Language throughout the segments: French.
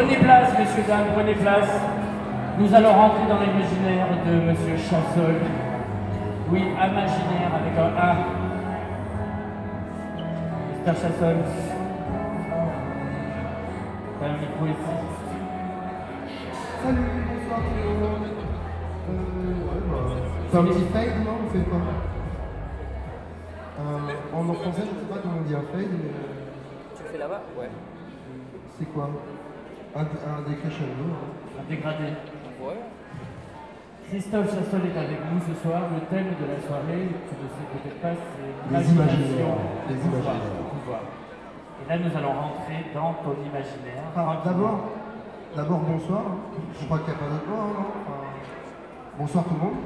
Prenez place, messieurs, dames, prenez place. Nous allons rentrer dans l'imaginaire de Monsieur Chassol. Oui, imaginaire avec un A. Mr. Chassol. T'as un micro ici. Salut, bonsoir monde. Euh, ouais, bah, C'est un petit fade, non On fait quoi euh, En français, je sais pas comment on dit un fade, mais euh, Tu le fais là-bas? Ouais. c'est quoi? Un, un décrescendo. hein. Un dégradé. Ouais. Christophe Chassol est avec nous ce soir. Le thème de la soirée, tu ne sais peut-être pas, c'est Les l'imagination imaginaires. Les imaginaires. pouvoir. Et là, nous allons rentrer dans ton imaginaire. Enfin, d'abord, d'abord bonsoir. Je crois qu'il n'y a pas d'autre mot, hein, Enfin, Bonsoir tout le monde.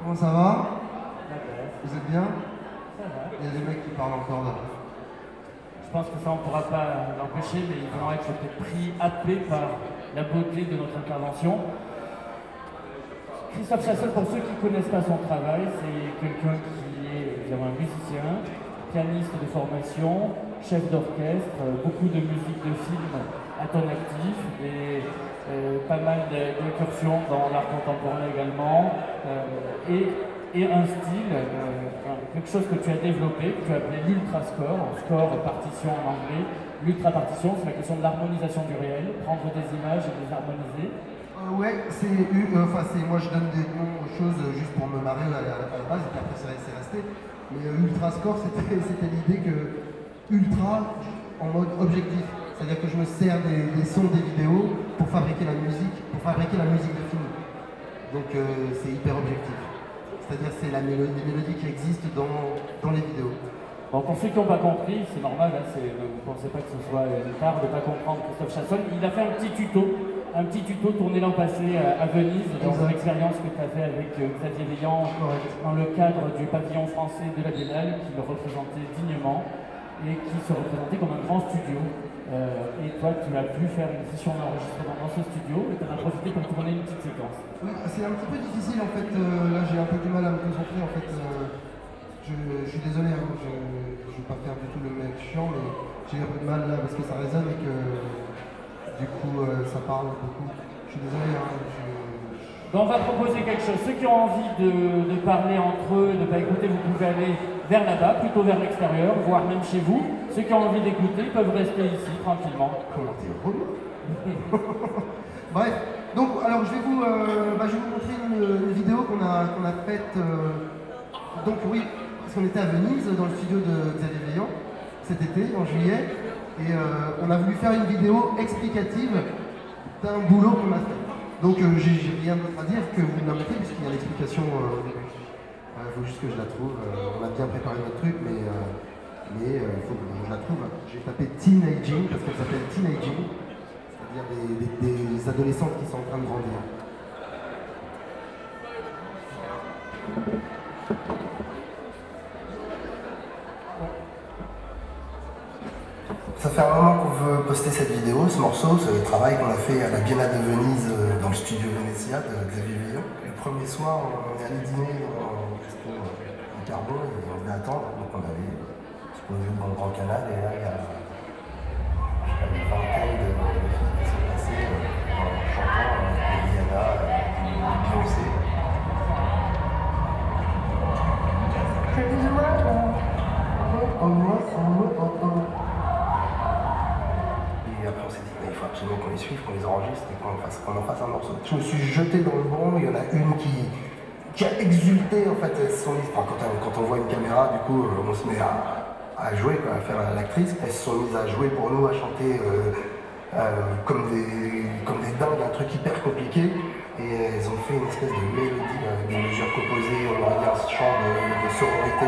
Comment ça va Vous êtes bien? Ça va. Il y a des mecs qui parlent encore là. Je pense que ça, on ne pourra pas l'empêcher, mais ils vont être pris, happés par la beauté de notre intervention. Christophe Chassol, pour ceux qui ne connaissent pas son travail, c'est quelqu'un qui est évidemment un musicien, pianiste de formation, chef d'orchestre, beaucoup de musique de film à ton actif, et euh, pas mal d'incursions dans l'art contemporain également, euh, et, un style, euh, quelque chose que tu as développé, que tu as appelé l'ultra score, score partition en anglais. L'ultra partition, c'est la question de l'harmonisation du réel, prendre des images et les harmoniser. Euh, ouais, c'est eu- euh, enfin moi je donne des noms aux choses euh, juste pour me marrer à la, base et puis après c'est resté. Mais euh, ultra score c'était l'idée que ultra en mode objectif, c'est-à-dire que je me sers des, des sons des vidéos pour fabriquer la musique, pour fabriquer la musique de film. Donc c'est hyper objectif. C'est-à-dire c'est la mélodie, les mélodies qui existent dans, dans les vidéos. Bon, pour ceux qui n'ont pas compris, c'est normal, hein, vous ne pensez pas que ce soit une tare de ne pas comprendre Christophe Chassol. Il a fait un petit tuto, un petit tuto tourné l'an passé à, à Venise, dans une expérience que tu as fait avec euh, Xavier Veillant dans le cadre du pavillon français de la Biennale, qui le représentait dignement et qui se représentait comme un grand studio. Euh, et toi, tu as pu faire une session d'enregistrement dans ce studio et tu en as profité pour tourner une petite séquence. Oui, c'est un petit peu difficile en fait. euh, là, j'ai un peu du mal à me concentrer en fait. euh, je, je suis désolé, hein, je ne vais pas faire du tout le mec chiant, mais j'ai un peu de mal là parce que ça résonne et que du coup ça parle beaucoup. Je suis désolé. Hein, je- Donc on va proposer quelque chose. Ceux qui ont envie de, de parler entre eux, de ne pas écouter, vous pouvez aller vers là-bas, plutôt vers l'extérieur, voire même chez vous. Ceux qui ont envie d'écouter peuvent rester ici tranquillement. Bref, donc alors je vais vous, euh, bah, je vais vous montrer une, vidéo qu'on a, qu'on a faite. euh, donc oui, parce qu'on était à Venise dans le studio de Xavier Veillant cet été, en juillet, et euh, on a voulu faire une vidéo explicative d'un boulot qu'on a fait. Donc j'ai rien d'autre à dire que vous la montrez puisqu'il y a l'explication euh, au début. Il faut juste que je la trouve. euh, on a bien préparé notre truc, mais euh, mais il faut que je la trouve. J'ai tapé teenaging parce qu'elle s'appelle teenaging, c'est-à-dire des, adolescentes qui sont en train de grandir. Ça fait un moment qu'on veut poster cette vidéo, ce morceau, ce travail qu'on a fait à la Biennale de Venise euh, dans le studio Venezia de Xavier Veillon. Le premier soir, on est allé dîner carbone et attendre. Donc on avait se posé dans le Grand Canal et là il y a je sais pas, une vingtaine de, filles qui sont passées euh, en chantant euh, Rihanna, euh, Beyoncé. Oh. Et après on s'est dit, mais il faut absolument qu'on les suive, qu'on les enregistre et qu'on en fasse, qu'on en fasse un morceau. Je me suis jeté dans le bon, il y en a une qui, qui a exulté en fait. Sont mises- enfin, quand, quand on voit une caméra, du coup, euh, on se met à, jouer, à faire l'actrice. Elles se sont mises à jouer pour nous, à chanter euh, euh, comme, des, comme des dingues, un truc hyper compliqué. Et elles ont fait une espèce de mélodie des mesures composées, on aurait dit un chant de, de sororité.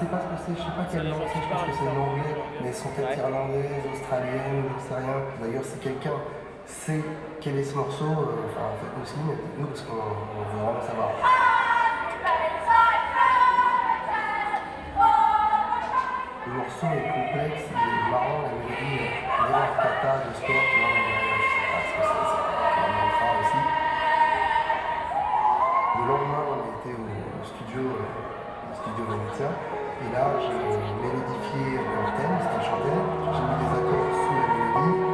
Je ne sais pas ce que c'est, je ne sais pas quelle langue c'est, je pense que c'est l'anglais, mais elles sont peut-être irlandaises, australiennes, je sais rien. D'ailleurs, si quelqu'un sait quel est ce morceau, euh, enfin, en fait, aussi, mais nous, parce qu'on veut vraiment savoir. Le morceau est complexe, il est marrant, la mélodie, euh, il est de sport, tu vois, je sais pas ce que c'est, c'est aussi. Le lendemain, on était au studio, au studio Venetia. Et là, j'ai mélodifié le thème, ce qu'elle chantait. J'ai mis des accords sous la mélodie.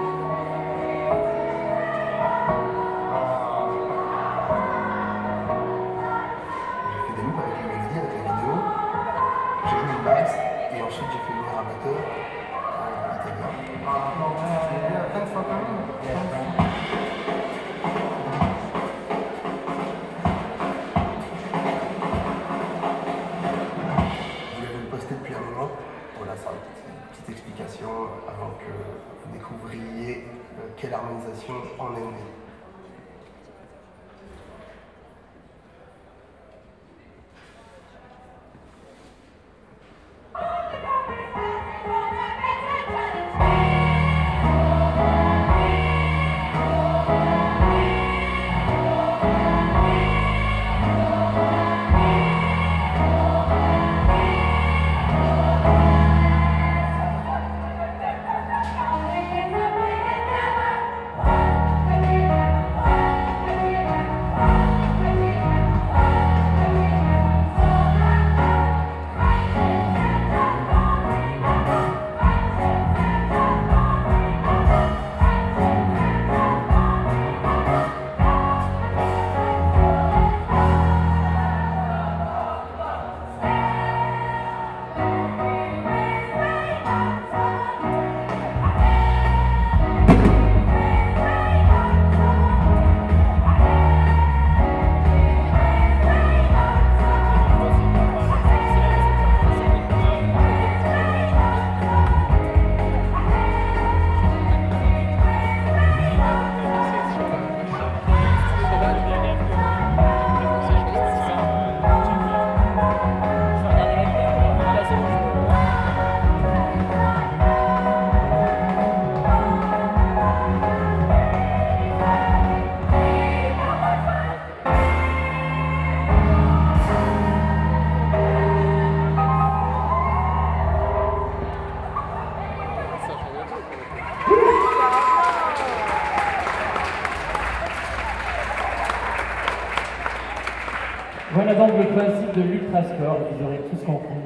Le principe de l'ultrascore, vous aurez tous compris.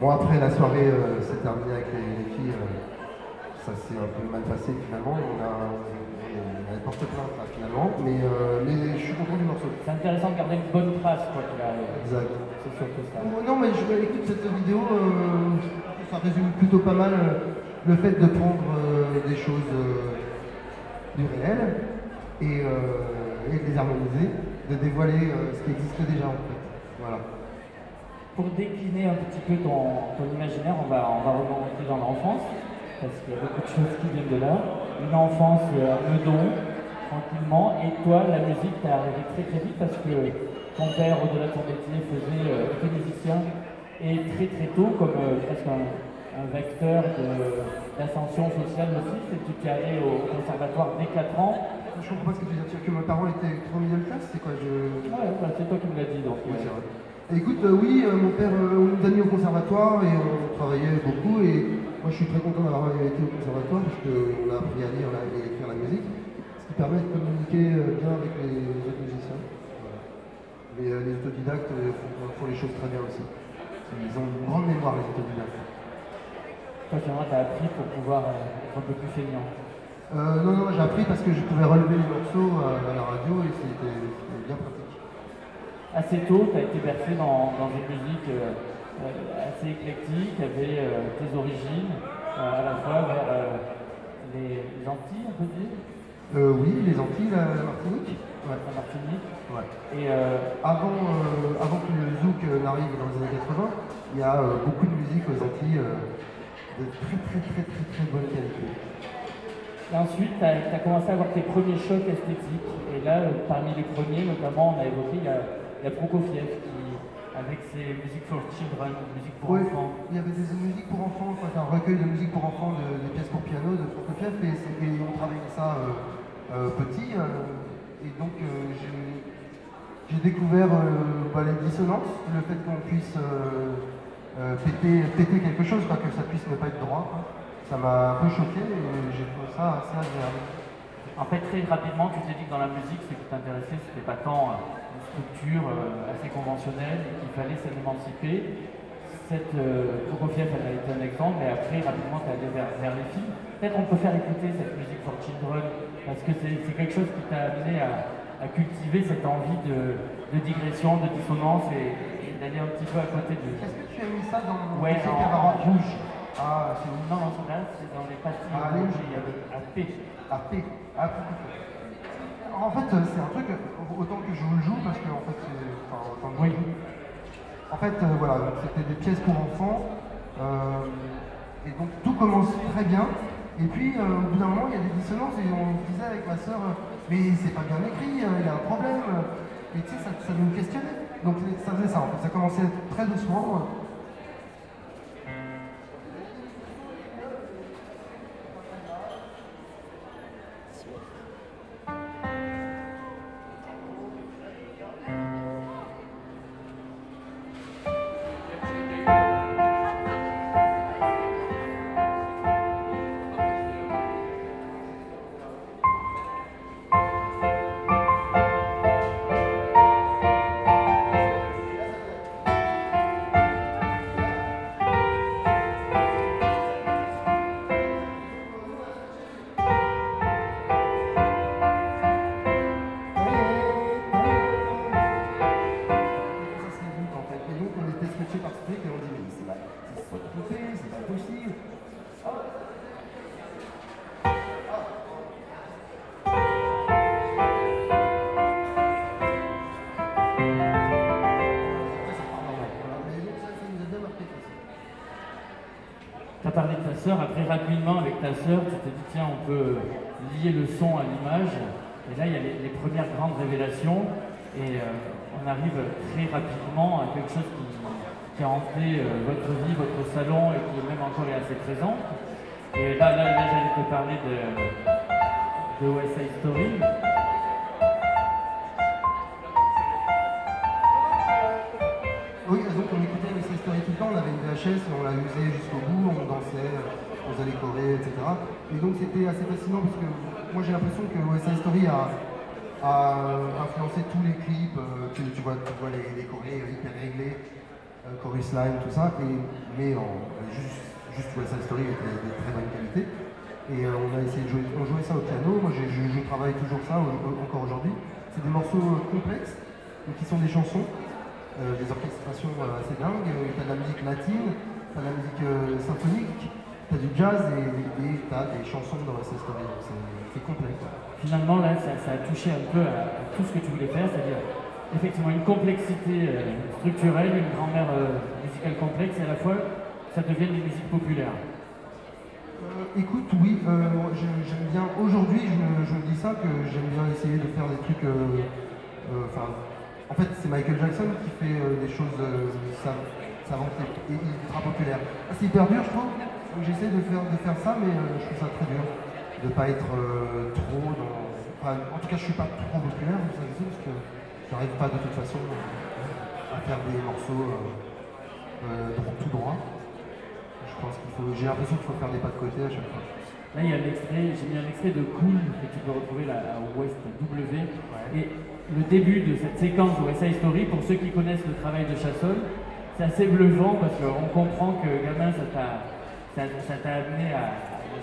Bon, après la soirée euh, s'est terminée avec les, les filles, euh, ça s'est un peu mal passé finalement. On a, on a porté plainte là, finalement, mais, euh, mais je suis content du morceau. C'est intéressant de garder une bonne trace, quoi qu'il arrive. Exact. C'est surtout ça. Oh, non, mais je écoute cette vidéo, ça résume plutôt pas mal le fait de prendre des choses du réel et, et de les harmoniser, de dévoiler ce qui existe déjà en fait. Voilà. Pour décliner un petit peu ton, ton imaginaire, on va, on va remonter dans l'enfance, parce qu'il y a beaucoup de choses qui viennent de là. Une enfance euh, à Meudon, tranquillement, et toi, la musique t'est arrivée très très vite parce que ton père, au-delà de son métier, faisait, euh, était musicien, et très très tôt, comme euh, presque un, un vecteur d'ascension sociale aussi, c'est que tu es allé au conservatoire dès 4 ans. Je comprends pas ce que tu veux dire, que mes parents étaient trop middle class, c'est quoi je... Ouais, bah, c'est toi qui me l'as dit, donc. Oui, c'est vrai. Écoute, euh, oui, euh, mon père, euh, on nous a mis au conservatoire et on travaillait beaucoup. Et moi, je suis très content d'avoir été au conservatoire parce qu'on a appris à lire la- et écrire la musique, ce qui permet de communiquer bien avec les autres musiciens. Voilà. Mais les autodidactes font, font les choses très bien aussi. Ils ont une grande mémoire, les autodidactes. Toi, Fiona, t'as appris pour pouvoir être un peu plus feignant. Euh, non, non, j'ai appris parce que je pouvais relever les morceaux euh, à la radio et c'était bien pratique. Assez tôt, tu as été bercé dans, dans une musique euh, assez éclectique, euh, tes origines, à la fois vers les Antilles, on peut dire, oui, les Antilles, la, la Martinique. Ouais. la Martinique. ouais. Et euh, Avant, avant que le zouk n'arrive dans les années 80, il y a beaucoup de musique aux Antilles de très très très très très bonne qualité. Et ensuite, tu as, commencé à avoir tes premiers chocs esthétiques. Et là, euh, parmi les premiers, notamment, on a évoqué, il y a, il y a Prokofiev qui, avec ses musiques for children, musique pour Ouais, enfants. il y avait des musiques pour enfants, un recueil de musique pour enfants, de, de pièces pour piano de Prokofiev, et, et on travaillait ça euh, euh, petit, euh, et donc j'ai- découvert bah, les dissonances, le fait qu'on puisse péter, péter quelque chose, quoi, que ça puisse ne pas être droit. quoi. Ça m'a un peu choqué, et j'ai trouvé ça assez agréable. En fait, très rapidement, tu t'es dit que dans la musique, ce qui t'intéressait, c'était pas tant euh, une structure euh, assez conventionnelle, qu'il fallait s'en émanciper. Cette euh, Prokofiev, elle a été un exemple, mais après, rapidement, tu es allé vers, vers les films. Peut-être on peut faire écouter cette musique for children, parce que c'est quelque chose qui t'a amené à, à cultiver cette envie de, de digression, de dissonance et, et d'aller un petit peu à côté de. Est-ce que tu as mis ça dans Ouais, en rouge. Ah, c'est où Non, là, c'est dans les pastilles Ah, rouges il y a le à P. Ah, P. Ah. En fait, euh, c'est un truc, autant que je vous le joue, parce que en fait, c'est. Enfin, autant que Oui. En fait, euh, voilà, c'était des pièces pour enfants. euh, et donc tout commence très bien. Et puis, euh, au bout d'un moment, il y a des dissonances et on disait avec ma soeur, mais c'est pas bien écrit, il y a un problème. Et tu sais, ça, ça nous questionnait. Donc ça faisait ça, en fait. Ça commençait très doucement. Rapidement avec ta sœur, tu t'es dit tiens on peut lier le son à l'image. Et là il y a les, premières grandes révélations et euh, on arrive très rapidement à quelque chose qui, a hanté euh, votre vie, votre salon et qui même encore est assez présent. Et là, là, là j'allais te parler de, de West Story. Oui, donc on écoutait West Story tout le temps, on avait une VHS, on l'a usée jusqu'au bout, on dansait, on faisait les etc. Et donc c'était assez fascinant parce que moi j'ai l'impression que Side Story a, influencé tous les clips, euh, tu, tu vois, tu vois les, les hyper réglés, euh, chorus line, tout ça, mais juste, juste Side Story était de très bonne qualité. Et euh, on a essayé de jouer, on jouait ça au piano, moi je, travaille toujours ça encore aujourd'hui. C'est des morceaux complexes, donc qui sont des chansons, des orchestrations assez dingues. T'as de la musique latine, t'as de la musique symphonique, t'as du jazz et et t'as des chansons dans Side Story. Donc C'est complet. Finalement là ça, ça a touché un peu à, à tout ce que tu voulais faire, c'est-à-dire effectivement une complexité euh, structurelle, une grammaire euh, musicale complexe et à la fois ça devient des musiques populaires. Euh, écoute, oui, j'aime bien. Aujourd'hui, je, me- je me dis ça que j'aime bien essayer de faire des trucs. Enfin, en fait, c'est Michael Jackson qui fait des choses sav- savantes et, et ultra populaires. Ah, C'est hyper dur, je trouve. Donc, J'essaie de faire, de faire ça, mais euh, je trouve ça très dur de pas être euh, trop dans. Enfin, en tout cas, je suis pas trop populaire, ça je sais, parce que j'arrive pas de toute façon à faire des morceaux euh, tout droit. Je pense qu'il faut. J'ai l'impression qu'il faut faire des pas de côté à chaque fois. Là, il y a l'extrait, j'ai mis un extrait de Cool que tu peux retrouver là, à West W. Et le début de cette séquence de West Side Story, pour ceux qui connaissent le travail de Chassol, c'est assez bluffant parce qu'on comprend que gamin, ça t'a ça, t'a amené à,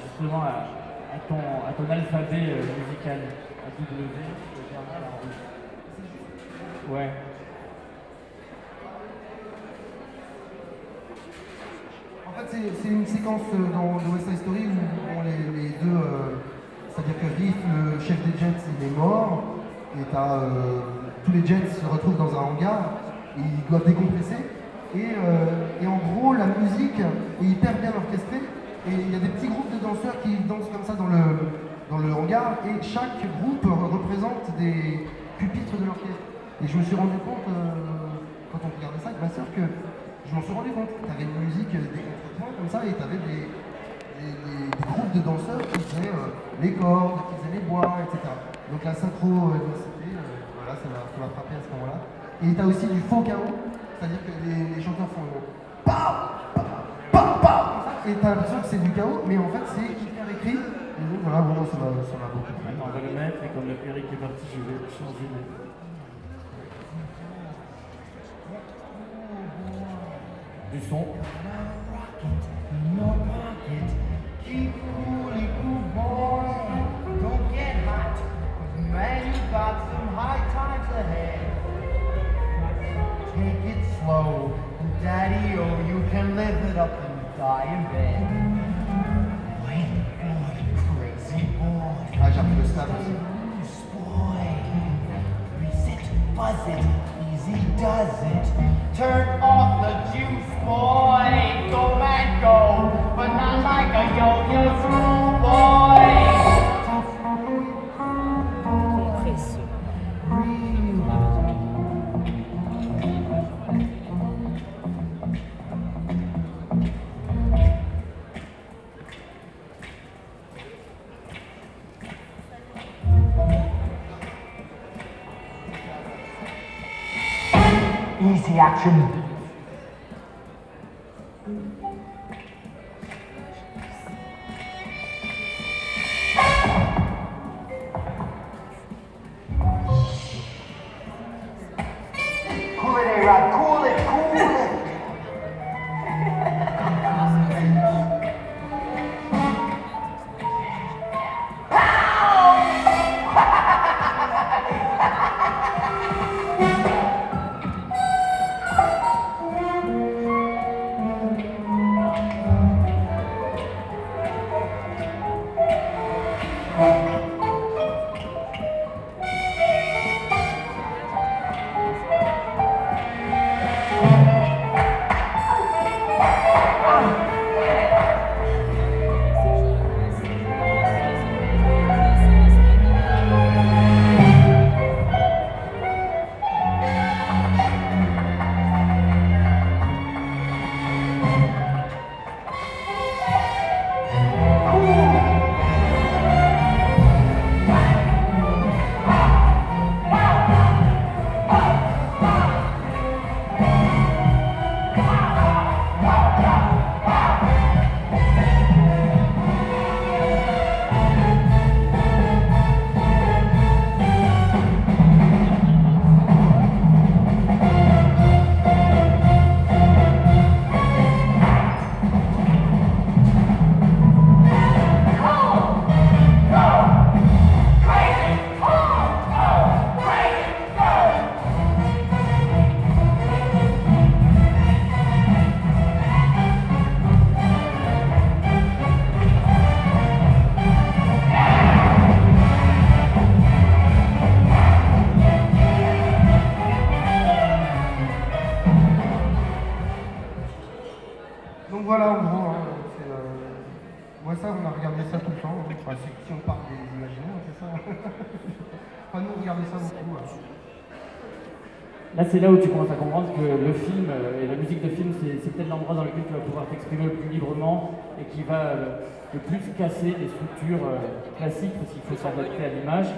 justement à, ton, à alphabet euh, musical, à W. Ouais. En fait, c'est- une séquence euh, dans The West Side Story où les, deux, euh, c'est-à-dire que Riff, le chef des Jets, il est mort, et tous les Jets se retrouvent dans un hangar, et ils doivent décompresser, et, euh, et en gros, la musique est hyper bien orchestrée, et il y a des petits groupes de danseurs qui dansent comme ça dans le, dans le hangar, et chaque groupe représente des pupitres de l'orchestre. Et je me suis rendu compte, euh, quand on regardait ça avec ma que je m'en suis rendu compte. Tu avais une musique, des contrepoints comme ça, et tu avais des, des- groupes de danseurs qui faisaient euh, les cordes, qui faisaient les bois, etc. Donc la euh, voilà, ça m'a frappé à ce moment-là. Et tu as aussi du faux chaos, c'est-à-dire que les, les chanteurs font PAM PAM PAM PAM comme ça, et tu as l'impression que c'est du chaos, mais en fait c'est hyper écrit. Et donc voilà, bon, ça m'a ça m'a beaucoup plu. On va le mettre et comme le Eric est parti, je vais changer. Du son. your pocket. Keep coolly cool, boy. Don't get hot. 'cause man, you got some high times ahead. Take it slow. And daddy, oh, you can live it up and die in bed. Wait, boy, crazy boy. Ah, j'ai appris le. Loose boy. Grease it, buzz it, easy does it. Turn off the juice, boy. Go man, go, but not like a yo-yo screw boy. Action. Cool it, A-Rod. Cool it, cool Ça beaucoup. Là, c'est là où tu commences à comprendre que le film euh, et la musique de film, c'est peut-être l'endroit dans lequel tu vas pouvoir t'exprimer le plus librement et qui va euh, le plus casser les structures euh, classiques parce qu'il faut s'adapter à l'image.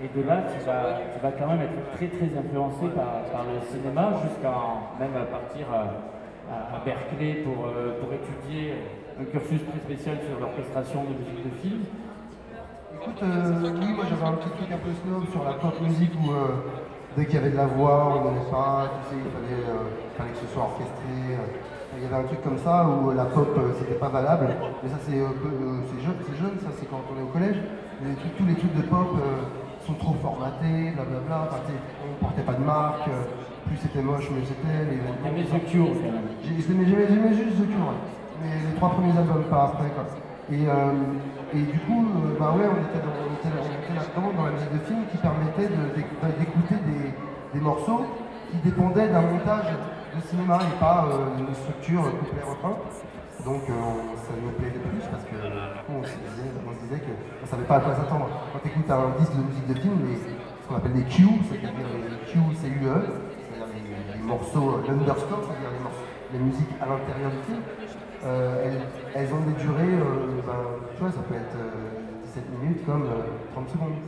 Et de là, tu vas, tu vas quand même être très très influencé par, le cinéma jusqu'à même partir à, Berkeley pour, pour étudier un cursus très spécial sur l'orchestration de musique de film. Écoute, euh, oui, moi j'avais un petit truc un peu snob sur la pop musique où euh, dès qu'il y avait de la voix, on n'aimait pas, tu sais, il fallait, euh, il fallait que ce soit orchestré. il y avait un truc comme ça où la pop c'était pas valable. Mais ça c'est jeune, c'est jeune, ça c'est quand on est au collège. Les trucs- tous les trucs de pop sont trop formatés, blablabla. Enfin, on portait pas de marque, plus c'était moche, mieux c'était. Les, T'aimais The Cure J'aimais j'aimais- j'aimais juste The Cure, ouais. mais les trois premiers albums, pas après. Quoi. Et, euh, et du coup, euh, bah ouais, on était, dans- là-dedans dans la musique de film qui permettait d'éc- d'écouter des, morceaux qui dépendaient d'un montage de cinéma et pas euh, d'une structure couplet-refrain. Donc euh, ça nous plaisait plus parce que du coup, on se disait, on savait pas à quoi s'attendre. Quand tu écoutes un disque de musique de film, les, ce qu'on appelle les Q, c'est-à-dire les Q, c'est UE, c'est-à-dire les, morceaux, l'underscore, c'est-à-dire les, les musiques à l'intérieur du film, elles, elles ont des durées, euh, ben, tu vois, ça peut être euh, 17 minutes comme euh, 30 secondes.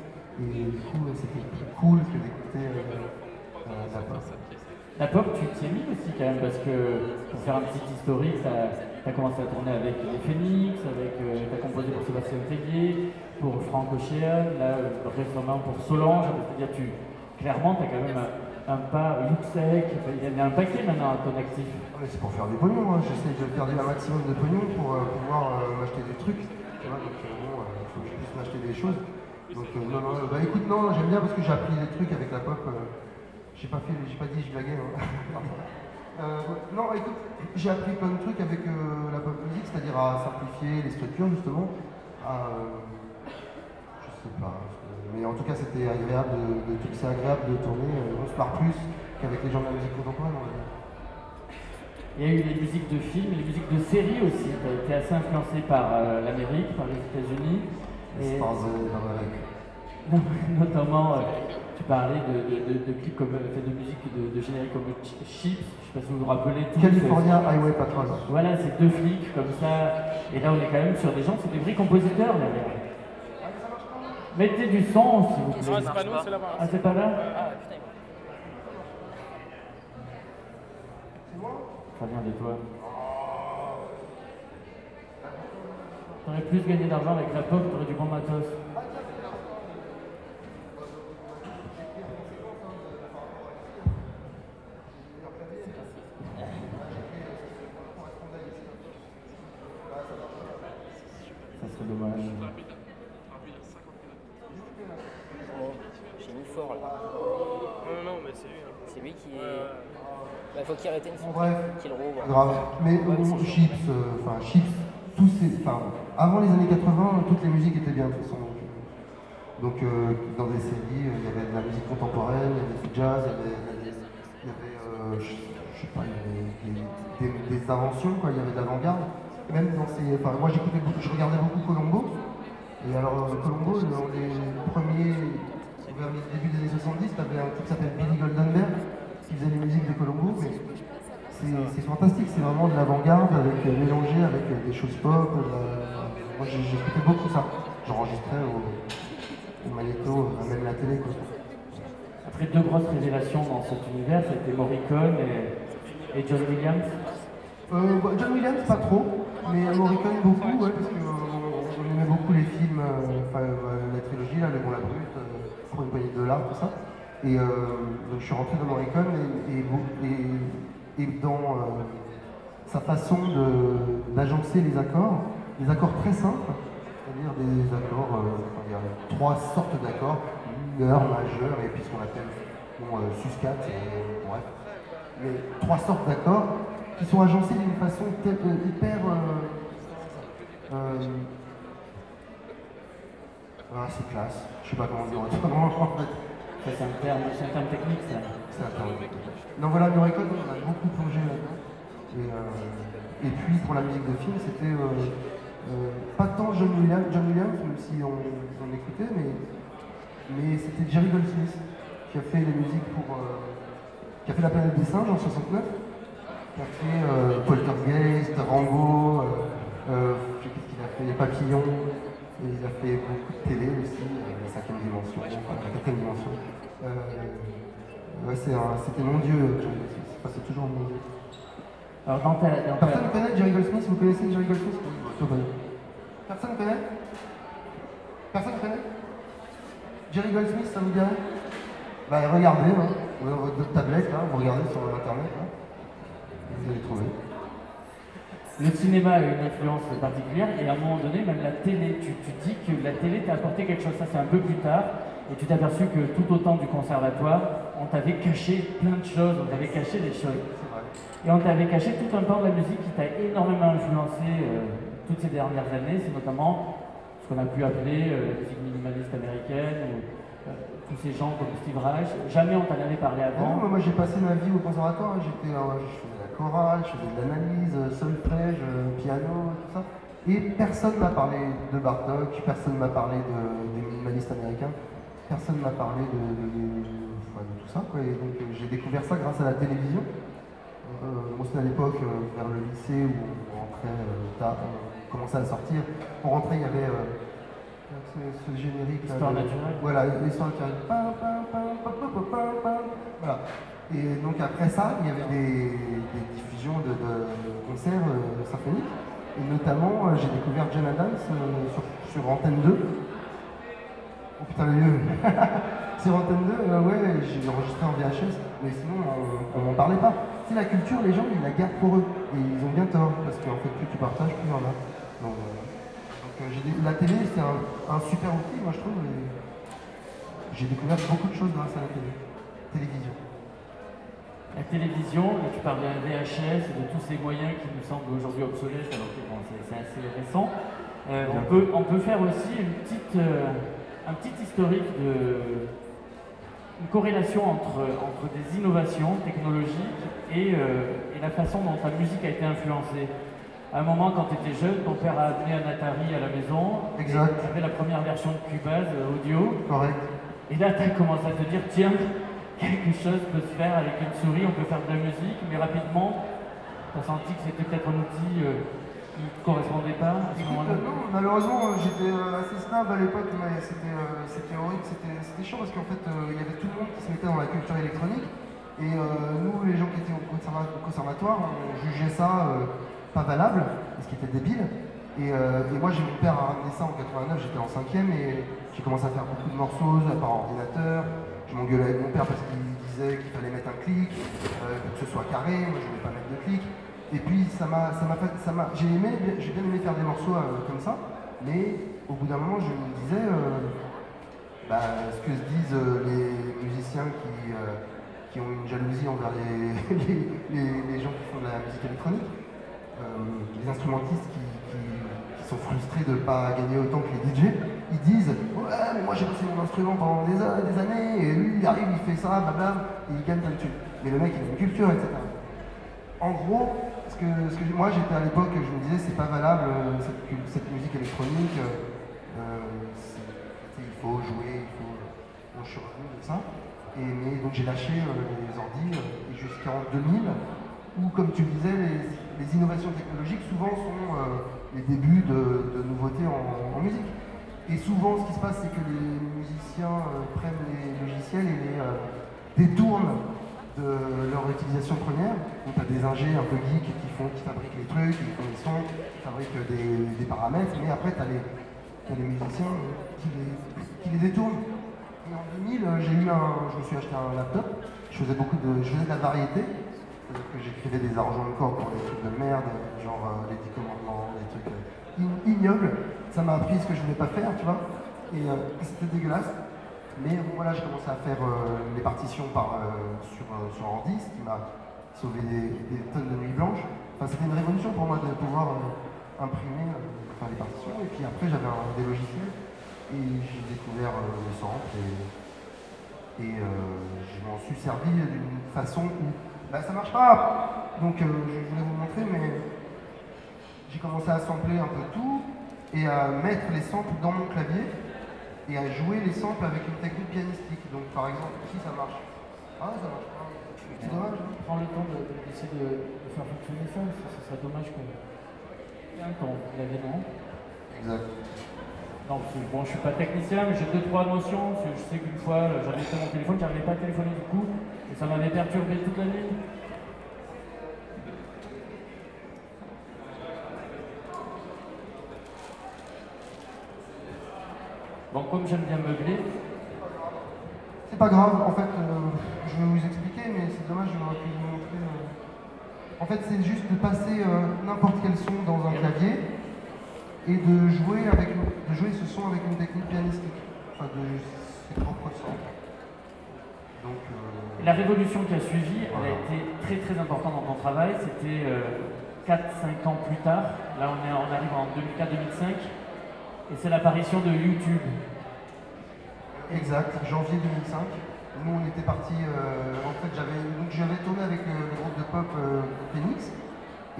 Et du coup, euh, c'était plus cool que d'écouter euh, euh, la pop. La pop, tu t'y es mis aussi quand même, parce que pour faire un petit historique, tu as, commencé à tourner avec les Phoenix, avec, tu as composé pour Sébastien Tellier, pour Franck Ocean, là euh, récemment pour Solange. C'est-à-dire, tu, clairement, tu as quand même un, pas, Luxec, il y en a un paquet maintenant à ton actif. C'est pour faire des pognons, hein. j'essaie de faire un maximum de pognon pour euh, pouvoir euh, m'acheter des trucs. Donc euh, bon, il faut que je puisse m'acheter des choses. Donc non, non, bah écoute, non, j'aime bien parce que j'ai appris des trucs avec la pop. j'ai pas fait, j'ai pas dit je blaguais. hein. Non, écoute, j'ai appris plein de trucs avec la pop musique, c'est-à-dire à simplifier les structures justement. À, je sais pas. Mais en tout cas, c'était agréable de, de- c'est agréable de tourner. euh, on se plus qu'avec les gens de la musique contemporaine. Il y a eu les musiques de films, les musiques de séries aussi. Tu as été assez influencé par euh, l'Amérique, par les États-Unis. Et- euh. Notamment, euh, tu parlais de, de, de- de clips comme, de musique de, générique comme Ch- Chips, je sais pas si vous vous rappelez tous. California Highway Patrol. Voilà, c'est deux flics comme ça. Et là, on est quand même sur des gens, c'est des vrais compositeurs derrière. Mettez du son, s'il vous plaît. c'est pas nous, c'est là-bas. Ah, c'est pas là Ah putain, Ça vient de toi. T'aurais plus gagné d'argent avec la pop, t'aurais du bon matos. Ça serait dommage. oh, j'ai mis fort là. Non, non, mais c'est lui. hein. C'est lui qui est. Bah, faut qu'il arrête une Bon, fois. bref, Qu'il rouvre. pas grave. Mais bon, Chips, euh, enfin Chips, tous ces, enfin, avant les années 80, toutes les musiques étaient bien de toute façon. Donc, euh, dans des séries, euh, il y avait de la musique contemporaine, il y avait du jazz, il y avait, sais pas, des, des- inventions, quoi. Il y avait de l'avant-garde. Même dans ces, enfin, moi j'écoutais beaucoup, je regardais beaucoup Colombo. Et alors Colombo, dans les premiers, vers le début des années 70, t'avais un type qui s'appelle Billy Goldenberg qui faisait les musiques de Colombo, c'est fantastique, c'est vraiment de l'avant-garde avec euh, mélangé avec euh, des choses pop. Moi j'écoutais beaucoup ça. J'enregistrais au, au magnéto, euh, même la télé. Quoi. Après deux grosses révélations dans cet univers, c'était Morricone et, et John Williams. Euh, bah, John Williams, pas trop, mais Morricone beaucoup, ouais, parce qu'on on aimait beaucoup les films, enfin la trilogie, là, Le Bon la Brute, pour une poignée de dollars, tout ça. Et donc je suis rentré dans Morricone et, et, beau- et- et dans euh, sa façon d'agencer les accords, des accords très simples, c'est-à-dire des accords, euh, enfin, il y a trois sortes d'accords, mineur, majeur et puis ce qu'on appelle bon, euh, sus-4, bref mais trois sortes d'accords qui sont agencés d'une façon euh, hyper. ah, c'est classe. Je sais pas comment dire autrement en fait. C'est un terme, c'est un terme technique, ça. C'est un terme. Donc voilà, Morricone, on a beaucoup plongé là-dedans. Et, euh, et puis pour la musique de film, c'était euh, euh, pas tant John Williams, John Williams même si on, on écoutait, mais, mais c'était Jerry Goldsmith qui a fait les musiques pour. euh, qui a fait La planète des singes en 69, qui a fait euh, Poltergeist, Rango, euh, euh, qu'est-ce qu'il a fait, Les Papillons, et il a fait beaucoup de télé aussi, euh, la cinquième dimension, enfin la quatrième dimension. Euh, ouais, c'était mon dieu, Jerry Goldsmith. Enfin, c'est toujours mon dieu. Alors, dans ta, dans ta- Personne ne connaît Jerry Goldsmith Vous connaissez Jerry Goldsmith? Je connais. Personne connaît? Personne connaît? Jerry Goldsmith, ça vous dirait? Bah regardez, hein. Vous avez votre tablette là, vous regardez sur internet là. Vous allez trouver. Le cinéma a une influence particulière et à un moment donné, même la télé, tu, tu dis que la télé t'a apporté quelque chose, ça c'est un peu plus tard, et tu t'es aperçu que tout au temps du conservatoire, on t'avait caché plein de choses, on t'avait caché des choses. Et on t'avait caché tout un pan de la musique qui t'a énormément influencé euh, toutes ces dernières années, c'est notamment ce qu'on a pu appeler euh, la musique minimaliste américaine, ou euh, tous ces gens comme Steve Reich. Jamais on t'en avait parlé Ah non, avant. moi j'ai passé ma vie au conservatoire, j'étais, je faisais de la chorale, je faisais de l'analyse, solfège, piano, tout ça. Et personne m'a parlé de Bartok, personne m'a parlé de, des minimalistes américains, personne m'a parlé de, tout ça. Quoi. Et donc euh, j'ai découvert ça grâce à la télévision. Euh, moi c'était à l'époque, euh, vers le lycée, où on rentrait euh, tard, on commençait à sortir. On rentrait, il y avait euh, ce, ce générique. là, Histoire de- naturelle. Voilà, l'histoire naturelle. Voilà. Et donc après ça, il y avait des, des diffusions de, de concerts euh, symphoniques. Et notamment, euh, j'ai découvert John Adams euh, sur, sur Antenne 2. Oh putain, le vieux. Sur Antenne 2, euh, ouais, j'ai enregistré en VHS, mais sinon, on m'en parlait pas. C'est la culture, les gens, ils la gardent pour eux. Et ils ont bien tort, parce qu'en fait, plus tu partages, plus il y en a. Donc, euh, donc, euh, j'ai des- la télé, c'est un, un super outil, moi, je trouve. J'ai découvert beaucoup de choses grâce à la télé. Télévision. La télévision, tu parles de la VHS et de tous ces moyens qui nous semblent aujourd'hui obsolètes, alors que bon, c'est c'est assez récent. Euh, on, peut, on peut faire aussi une petite, euh, un petit historique de une corrélation entre, entre des innovations technologiques et, euh, et la façon dont ta musique a été influencée. À un moment, quand tu étais jeune, ton père a amené un Atari à la maison. Exact. Tu avais la première version de Cubase audio. Correct. Et là, tu as commencé à te dire, tiens, quelque chose peut se faire avec une souris, on peut faire de la musique, mais rapidement, tu as senti que c'était peut-être un outil euh, qui ne correspondait pas à ce moment-là. non, malheureusement, euh, j'étais euh, assez snob à l'époque, mais c'était euh, c'était horrible, c'était chiant parce qu'en fait, il y avait tout le monde qui se mettait dans la culture électronique. Et nous, les gens qui étaient au, conserva- au conservatoire, on jugeait ça pas valable, ce qui était débile. Et, euh, et moi, j'ai mon père a ramené ça en 89, j'étais en cinquième et j'ai commencé à faire beaucoup de morceaux par ordinateur. Je m'engueulais avec mon père parce qu'il disait qu'il fallait mettre un clic euh, pour que ce soit carré. Moi, je voulais pas mettre de clic. Et puis, ça m'a, ça j'ai aimé, j'ai bien aimé faire des morceaux euh, comme ça. Mais au bout d'un moment, je me disais, euh, bah, ce que se disent euh, les musiciens qui, qui ont une jalousie envers les, les, gens qui font de la musique électronique, les instrumentistes qui, qui- sont frustrés de ne pas gagner autant que les DJ, ils disent Ouais, mais moi j'ai bossé mon instrument pendant des, des années, et lui il arrive, il fait ça, blabla, et il gagne plein de thunes. Mais le mec il a une culture, etc. En gros, moi j'étais à l'époque, je me disais c'est pas valable euh, cette, musique électronique, euh, il faut jouer, il faut. Bon, je suis revenu de ça. Et, donc j'ai lâché euh, les ordi jusqu'en 2000, où comme tu le disais, les, innovations technologiques souvent sont les débuts de, nouveautés en, musique. Et souvent ce qui se passe c'est que les musiciens prennent les logiciels et les détournent de leur utilisation première. Donc tu as des ingés un peu geeks qui, font, qui fabriquent les trucs, qui font les sons, qui fabriquent des, des paramètres, mais après tu as, les musiciens qui les, les détournent. Et en 2000, euh, j'ai eu un, je me suis acheté un laptop, je faisais beaucoup de, je faisais de la variété, c'est-à-dire que j'écrivais des arrangements de corps pour des trucs de merde, genre euh, les 10 commandements, des trucs euh, ign- ignobles. Ça m'a appris ce que je voulais pas faire, tu vois, et euh, c'était dégueulasse. Mais voilà, j'ai commencé à faire euh, les partitions par, euh, sur, euh, sur ordi, ce qui m'a sauvé des, tonnes de nuits blanches. Enfin, c'était une révolution pour moi de pouvoir imprimer, faire les partitions. Et puis après, j'avais des logiciels et j'ai découvert le sample et, je m'en suis servi d'une façon où bah, ça marche pas. Donc je voulais vous montrer, mais j'ai commencé à sampler un peu tout et à mettre les samples dans mon clavier et à jouer les samples avec une technique pianistique. Donc par exemple, ici ça marche. Ah, ça marche pas. C'est dommage. hein. Prends le temps de- de- d'essayer de, de faire fonctionner ça, ce serait dommage qu'on. Il y a un temps, vous l'avez non Exact. Non, parce que, bon, je suis pas technicien, mais j'ai deux trois notions. parce que Je sais qu'une fois, j'avais fait mon téléphone, j'arrivais pas à téléphoner du coup, et ça m'avait perturbé toute la nuit. Bon, comme j'aime bien meubler, C'est pas grave, en fait, euh, je vais vous expliquer, mais c'est dommage, j'aurais pu vous montrer. euh. En fait, c'est juste de passer euh, n'importe quel son dans un clavier et de jouer, avec, de jouer ce son avec une technique pianistique. Enfin, de ses propres sons. Donc, La révolution qui a suivi, elle a été très très importante dans ton travail. C'était 4-5 ans plus tard. Là, on, est, on arrive en 2004-2005. Et c'est l'apparition de YouTube. Exact, janvier 2005. Nous, on était parti. en fait, j'avais donc j'avais tourné avec euh, le groupe de pop euh, Phoenix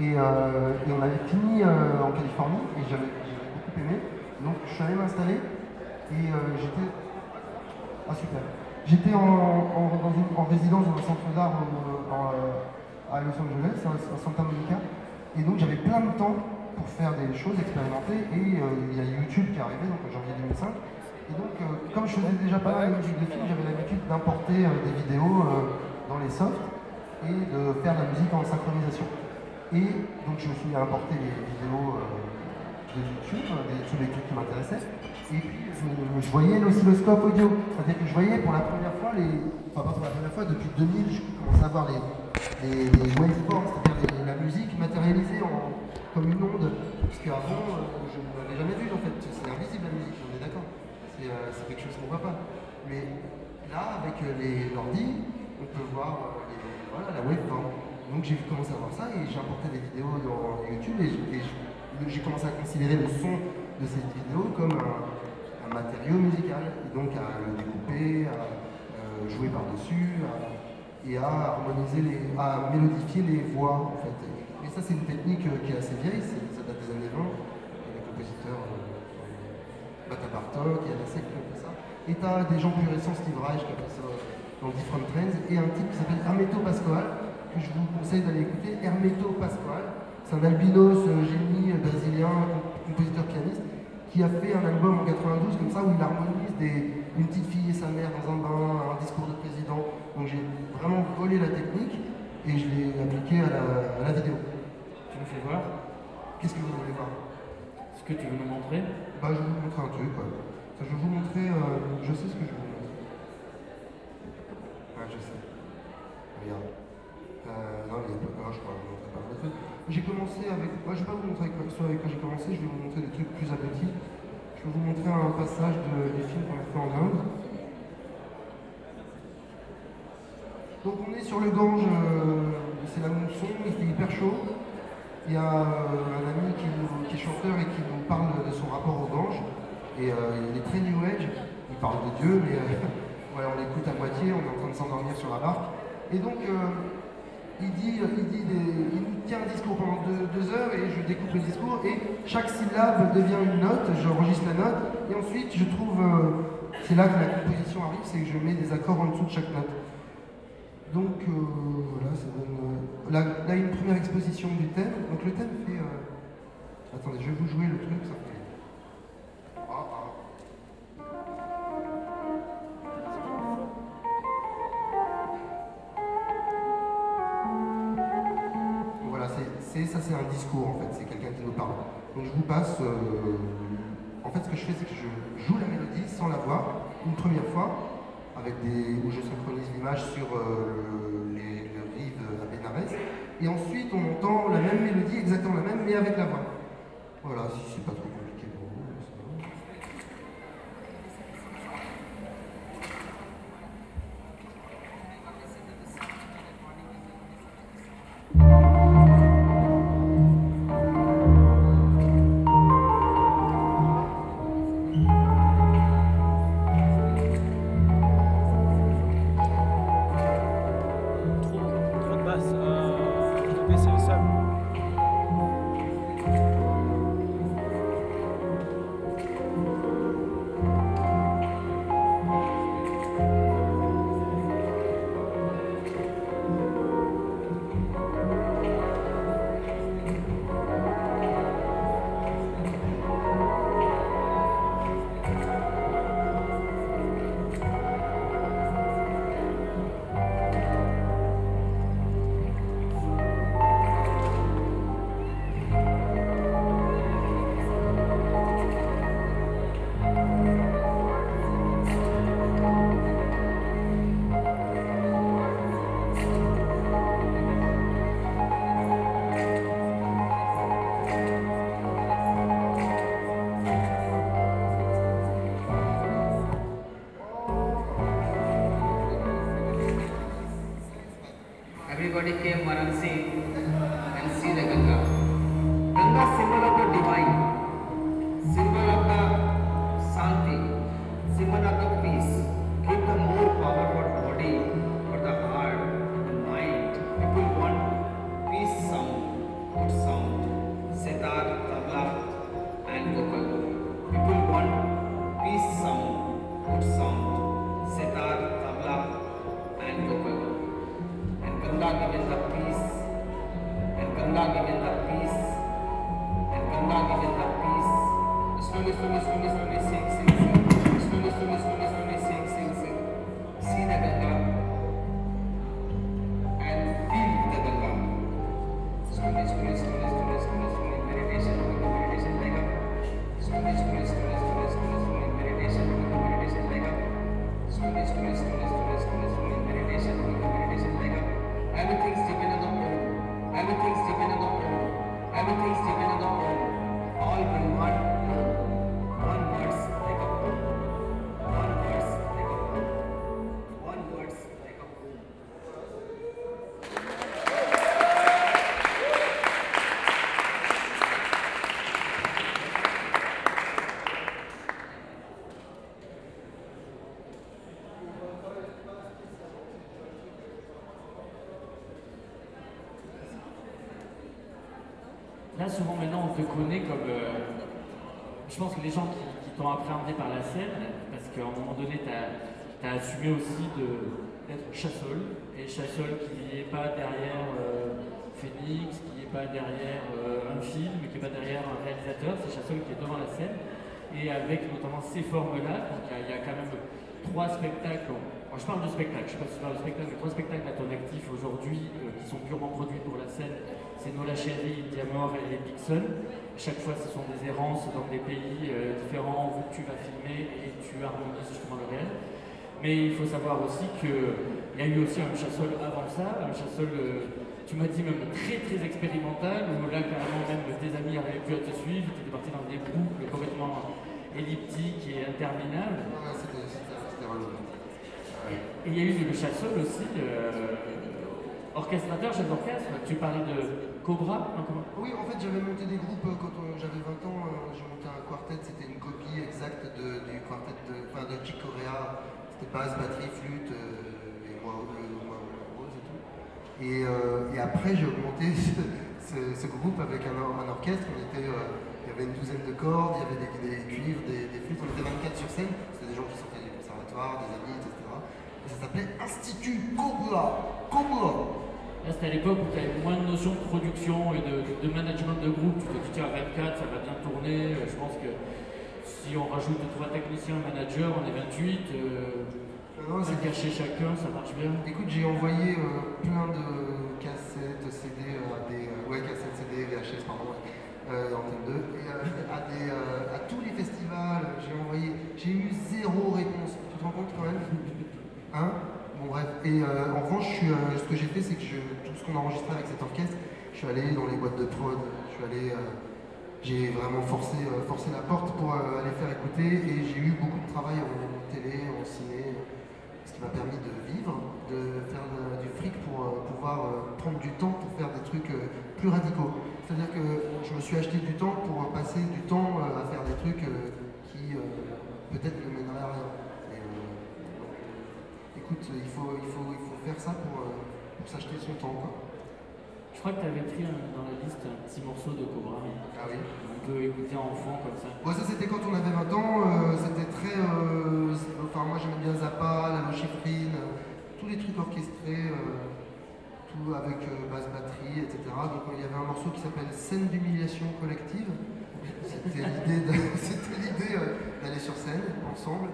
et, euh, et on avait fini euh, en Californie et j'avais beaucoup aimé. Donc, je suis allé m'installer et euh, j'étais ah super. J'étais en, résidence dans un centre d'art euh, euh, à Los Angeles, à Santa Monica, et donc j'avais plein de temps pour faire des choses, expérimenter, et euh, il y a YouTube qui est arrivé, donc en janvier 2005. Et donc, euh, comme je faisais déjà pas mal de musique de film, j'avais l'habitude d'importer euh, des vidéos dans les softs et de faire de la musique en synchronisation. Et donc je me suis importer les vidéos de YouTube, des- tous les trucs qui m'intéressaient. Et puis je je voyais l'oscilloscope audio. C'est-à-dire que je voyais pour la première fois, les, enfin pas pour la première fois, depuis 2000, je commençais à voir les, les, waveforms, c'est-à-dire la musique matérialisée en, comme une onde. Parce qu'avant, euh, je ne l'avais jamais vu en fait. C'est invisible la musique, on est d'accord. C'est euh, quelque chose qu'on ne voit pas. Mais là, avec euh, les l'ordi, on peut voir les- voilà, la. Donc j'ai commencé à voir ça et j'ai importé des vidéos dans YouTube et j'ai- commencé à considérer le son de cette vidéo comme un, matériau musical, et donc à le découper, à jouer par-dessus, et à harmoniser, à mélodifier les voix en fait. Ça c'est une technique euh, qui est assez vieille, ça date des années 20, et les compositeurs, euh, Bata Bartok, Yann Assek qui ont fait ça. Et tu as des gens plus récents, Steve Reich qui a fait ça dans Different Trends, et un type qui s'appelle Hermeto Pascoal, que je vous conseille d'aller écouter, Hermeto Pascoal. C'est un albinos euh, génie brésilien, compositeur pianiste, qui a fait un album en 92 comme ça où il harmonise des, une petite fille et sa mère dans un discours de président. Donc j'ai vraiment volé la technique et je l'ai appliqué à la, à la vidéo. Tu nous fais voir Qu'est-ce que vous voulez voir? Ce que tu veux nous montrer? Bah je vais vous montrer un truc. quoi. Je vais vous montrer, euh, je sais ce que je vais vous montrer. Ouais, je sais. Regarde. Euh, non, il y a pas ah, je crois que je vous montrer pas trucs. J'ai commencé avec. Moi, je vais pas vous montrer avec soit avec quoi j'ai commencé, je vais vous montrer des trucs plus aboutis. Je vais vous montrer un passage de, du film qu'on a fait en Inde. Donc, on est sur le Gange, euh, c'est la mousson, il fait hyper chaud. Il y a euh, un ami qui, est chanteur et qui nous parle de son rapport au Gange. Et euh, il est très New Age, il parle de Dieu, mais euh, on l'écoute à moitié, on est en train de s'endormir sur la barque. Et donc, il, dit, il, des- il nous tient un discours pendant deux, heures et je découpe le discours et chaque syllabe devient une note, j'enregistre la note et ensuite je trouve, c'est là que la composition arrive, c'est que je mets des accords en dessous de chaque note. Donc euh, voilà, ça donne. euh, là, une première exposition du thème. Donc le thème fait. euh, Attendez, je vais vous jouer le truc, ça fait. Voilà, c'est, ça c'est un discours en fait, c'est quelqu'un qui nous parle. Donc je vous passe. en fait, ce que je fais, c'est que je joue la mélodie sans la voir une première fois, où je synchronise l'image sur euh, les, le rive à Benares. Et ensuite, on entend la même mélodie, exactement la même, mais avec la voix. Voilà, si c'est pas trop souvent maintenant on te connaît comme. euh, je pense que les gens qui, t'ont appréhendé par la scène, parce qu'à un moment donné, tu as, assumé aussi d'être chassol, et chassol qui n'est pas derrière euh, Phoenix, qui n'est pas derrière euh, un film, qui n'est pas derrière un réalisateur, c'est chassol qui est devant la scène, et avec notamment ces formes-là, il y, a- quand même trois spectacles. Je parle de spectacle, je ne sais pas si tu parles de spectacle, mais trois spectacles à ton actif aujourd'hui euh, qui sont purement produits pour la scène. C'est Nola Chéri, Diamor et Bixon. Chaque fois, ce sont des errances dans des pays euh, différents où tu vas filmer et tu harmonises justement le réel. Mais il faut savoir aussi qu'il y a eu aussi un chassol avant ça, un chassol, euh, tu m'as dit même très très expérimental, où là carrément même tes amis n'arrivaient plus à te suivre, tu étais parti dans des boucles complètement elliptiques et interminables. Ouais, c'était. Et il y a eu le chassol aussi, euh, orchestrateur, chef d'orchestre. Tu parlais de Cobra comment- Oui, en fait, j'avais monté des groupes euh, quand euh, j'avais 20 ans. J'ai monté un quartet, c'était une copie exacte de- du quartet de, enfin, de Chick Corea. C'était basse, batterie, flûte euh, et moi, moi, rose et tout. Et, euh, et après, j'ai augmenté ce, ce- ce groupe avec un, or- un orchestre. On était, il y avait une douzaine de cordes, il y avait des, des cuivres, des, des flûtes. On était 24 sur scène. C'était des gens qui sortaient du conservatoire, des amis, etc. Et ça s'appelait Institut Cobra. Cobra. Là, c'était à l'époque où tu avais moins de notions de production et de, de management de groupe. Tu te dis, tiens, à 24, ça va bien tourner. Euh, Je pense que si on rajoute trois techniciens, un manager, on est 28. Euh, Non, un c'est caché chacun, ça marche bien. Écoute, j'ai envoyé euh, plein de cassettes, CD, euh, des, ouais, cassettes, CD, VHS, pardon, euh, Antenne 2, et euh, à, des, euh, à tous les festivals, j'ai envoyé, j'ai eu zéro réponse. Tu te rends compte quand même Hein Bon bref, et euh, en revanche, je euh, ce que j'ai fait, c'est que je, tout ce qu'on a enregistré avec cet orchestre, je suis allé dans les boîtes de prod, je suis allé, j'ai vraiment forcé, forcé la porte pour aller faire écouter, et j'ai eu beaucoup de travail en télé, en ciné, ce qui m'a permis de vivre, de faire du fric pour pouvoir prendre du temps pour faire des trucs plus radicaux. C'est-à-dire que je me suis acheté du temps pour passer du temps euh, à faire des trucs euh, qui euh, peut-être ne mèneraient à rien. Et, euh, écoute, il faut, il, faut, il faut faire ça pour, pour s'acheter son temps. Quoi. Je crois que tu avais pris dans la liste un petit morceau de Cobra. Ah oui On peut écouter en fond comme ça. Bon, ça c'était quand on avait 20 ans, euh, c'était très. euh, enfin, moi j'aimais bien Zappa, la Lochifrine, tous les trucs orchestrés, tout avec euh, basse batterie, etc. Donc il y avait un morceau qui s'appelle Scène d'humiliation collective. C'était l'idée euh, d'aller sur scène ensemble.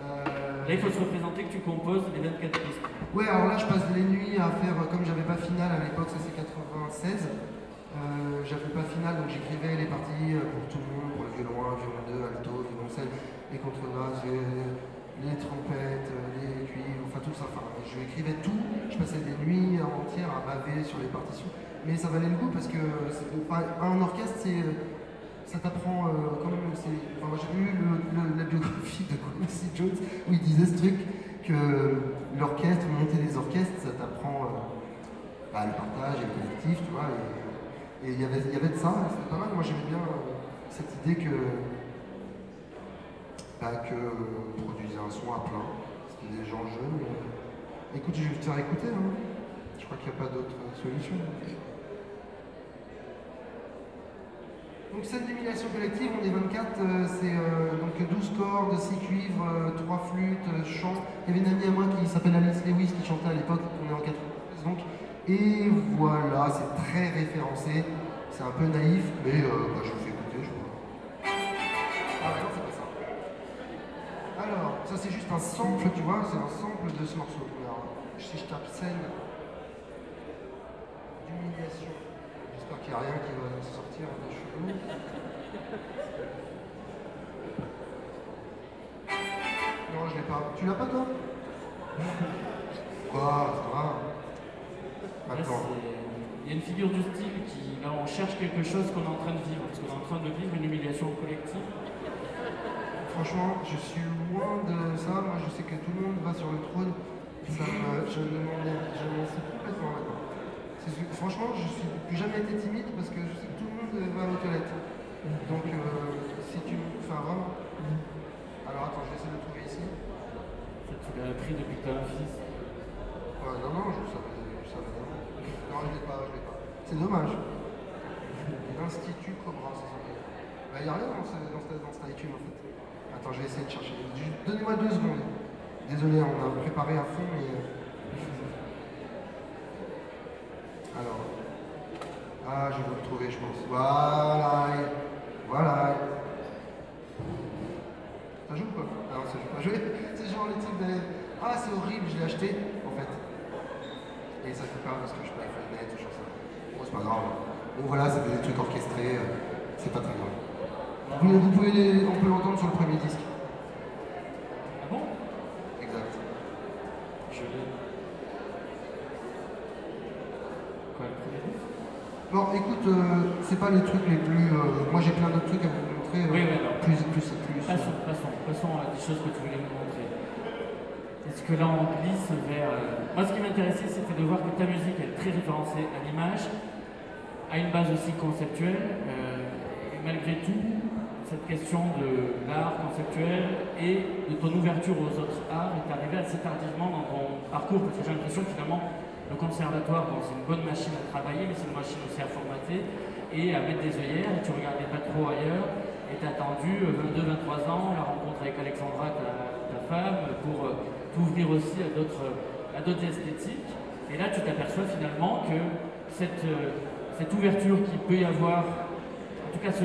Euh, Là, il faut se représenter que tu composes les 24 pistes. Ouais, alors là, je passe les nuits à faire, comme j'avais pas finale à l'époque, ça c'est 96, euh, j'avais pas finale, donc j'écrivais les parties pour tout le monde, pour le violon 1, violon 2, alto, violoncelle, les contrebasses, les, les trompettes, les tout ça. Enfin, je écrivais tout, je passais des nuits entières à baver sur les partitions, mais ça valait le coup parce que un orchestre, c'est. euh, ça t'apprend euh, quand même. Enfin, j'ai lu la biographie de Quincy Jones où il disait ce truc que l'orchestre, monter des orchestres, ça t'apprend euh, bah, le partage et le collectif, tu vois. Et il y avait- y avait de ça, c'était pas mal. Moi, j'aimais bien cette idée que. Bah, que produisait un son à plein. Des gens jeunes. euh. Écoute, je vais te faire écouter. hein. Je crois qu'il n'y a pas d'autre euh, solution. Donc scène d'humiliation collective, on est 24, euh, c'est euh, donc 12 cordes, 6 cuivres, 3 flûtes, euh, chant. Il y avait une amie à moi qui s'appelle Alice Lewis qui chantait à l'époque, on est en 93 donc. Et voilà, c'est très référencé, c'est un peu naïf, mais euh, bah, je vous fais ça c'est juste un sample, tu vois, c'est un sample de ce morceau. Alors, si je tape scène d'humiliation, j'espère qu'il n'y a rien qui va sortir de chelou. Non, je l'ai pas. Tu l'as pas toi? Quoi Attends. Il y a une figure du style qui, là, on cherche quelque chose qu'on est en train de vivre, parce qu'on est en train de vivre une humiliation collective. Franchement, je suis loin de ça. Moi, je sais que tout le monde va sur le trône. Ça me, je ne m'en sais complètement. C'est Franchement, je suis plus jamais été timide parce que je sais que tout le monde va aux toilettes. Donc, euh, si tu. Enfin, vraiment. Alors, attends, je vais essayer de le trouver ici. Ça, tu l'as appris depuis que tu as un fils. Ouais, non, non, je savais, je savais vraiment. Non, je l'ai pas, je l'ai pas. C'est dommage. l'Institut Cobra, ça s'appelle. Bah, y a rien dans, ce, dans, ce, dans cet iTunes en fait. Attends, je vais essayer de chercher. Donnez-moi deux secondes. Désolé, on a préparé à fond, mais. euh, Alors. Ah, je vais le trouver, je pense. Voilà. Voilà. Ça joue quoi Ah non, ça joue pas. jouer. C'est genre les trucs de. Ah, c'est horrible, je l'ai acheté, en fait. Et ça fait pas parce que je peux faire net, tout ça. Bon, c'est pas grave. Bon, voilà, c'est des trucs orchestrés, euh, c'est pas très grave. Vous, vous pouvez les- on peut l'entendre sur le premier disque. Ah bon? Exact. Je l'ai. Quoi, le premier disque? Bon, écoute, euh, c'est pas les trucs les plus. euh, moi, j'ai plein d'autres trucs à vous montrer. euh, Oui, oui, non. Plus, plus, plus. Passons, passons, passons à des choses que tu voulais nous montrer. Est-ce que là on glisse vers. euh, Moi ce qui m'intéressait c'était de voir que ta musique elle est très référencée à l'image, a une base aussi conceptuelle, et malgré tout, cette question de l'art conceptuel et de ton ouverture aux autres arts est arrivée assez tardivement dans ton parcours, parce que j'ai l'impression que finalement le conservatoire, c'est une bonne machine à travailler, mais c'est une machine aussi à formater et à mettre des œillères, et tu regardais pas trop ailleurs, et tu as attendu 22-23 ans, la rencontre avec Alexandra, ta, ta femme, pour euh, t'ouvrir aussi à d'autres à d'autres esthétiques. Et là, tu t'aperçois finalement que cette, euh, cette ouverture qu'il peut y avoir, en tout cas ce,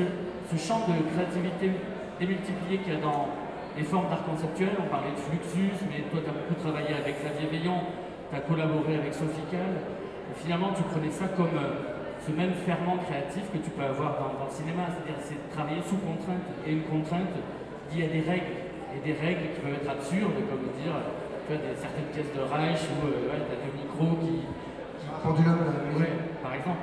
ce champ de créativité démultiplié qu'il y a dans les formes d'art conceptuel, on parlait de Fluxus, mais toi tu as beaucoup travaillé avec Xavier Veillon, tu as collaboré avec Sophie et finalement tu prenais ça comme euh, ce même ferment créatif que tu peux avoir dans, dans le cinéma, c'est-à-dire c'est de travailler sous contrainte, et une contrainte liée à des règles, et des règles qui peuvent être absurdes, comme dire, tu vois, des, certaines pièces de Reich où euh, ouais, tu as deux micros qui... qui... Pendulum, musique. Ouais, par exemple.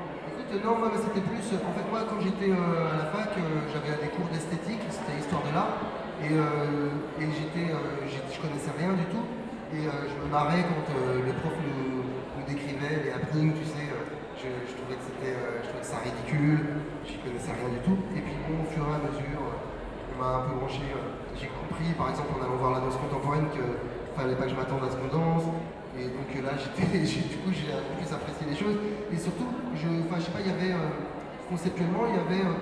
Non, moi, c'était plus. En fait, moi, quand j'étais euh, à la fac, euh, j'avais des cours d'esthétique, c'était histoire de l'art, et, euh, et j'étais, je connaissais rien du tout, et je me marrais quand le prof nous, décrivait les happenings, tu sais. je, trouvais que c'était, je trouvais ça ridicule, j'y connaissais rien du tout. Et puis bon, au fur et à mesure, on m'a un peu branché. j'ai compris, par exemple, en allant voir la danse contemporaine, que fallait pas que je m'attende à ce qu'on danse. Et donc là, j'étais, du coup, j'ai plus apprécié les choses. Et surtout, je, enfin, sais pas, il y avait euh, conceptuellement, il y avait euh,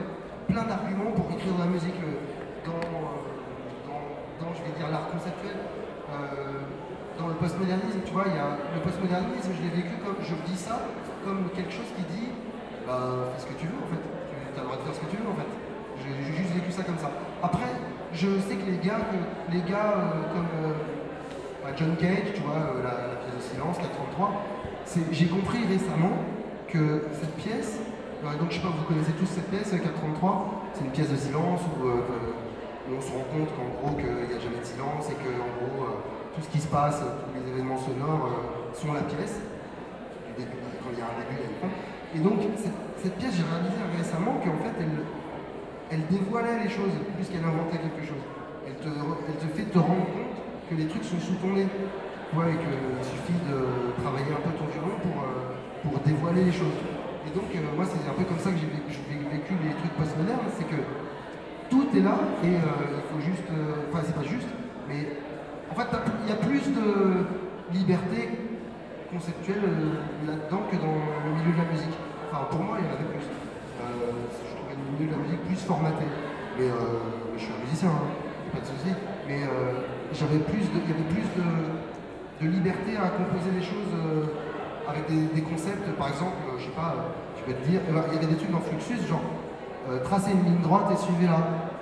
plein d'arguments pour écrire de la musique euh, dans, dans, je vais dire, l'art conceptuel. Dans le postmodernisme, tu vois, il y a le postmodernisme, je l'ai vécu comme, je dis ça comme quelque chose qui dit, bah, fais ce que tu veux en fait. Tu as le droit de faire ce que tu veux en fait. J'ai juste vécu ça comme ça. Après, je sais que les gars, les gars comme bah, John Cage, tu vois, la, pièce de silence, 433, c'est- j'ai compris récemment que cette pièce, euh, donc je sais pas, vous connaissez tous cette pièce, 433, c'est une pièce de silence où, euh, on se rend compte qu'en gros, qu'il n'y a jamais de silence et que en gros, euh, tout ce qui se passe, tous les événements sonores euh, sont la pièce. Quand il y a un début, il y a une fin. Et donc, cette, pièce, j'ai réalisé récemment qu'en fait, elle, dévoilait les choses plus qu'elle inventait quelque chose. Elle te, fait te rendre compte que les trucs sont sous ton nez. Et qu'il suffit de travailler un peu ton violon pour, euh, pour dévoiler les choses. Et donc, euh, moi, c'est un peu comme ça que j'ai vécu, les trucs postmodernes, c'est que tout est là et euh, il faut juste. euh, Enfin, c'est pas juste, mais en fait, il y a plus de liberté conceptuelle là-dedans que dans le milieu de la musique. Enfin, pour moi, il y en avait plus. Je trouvais le milieu de la musique plus formaté. Mais je suis un musicien, hein, pas de souci. Mais j'avais plus de, il y avait plus de, de liberté à composer des choses avec des, concepts. Par exemple, euh, je sais pas, euh, tu peux te dire, ben, il y avait des trucs dans Fluxus, genre euh, tracez une ligne droite et suivez-la.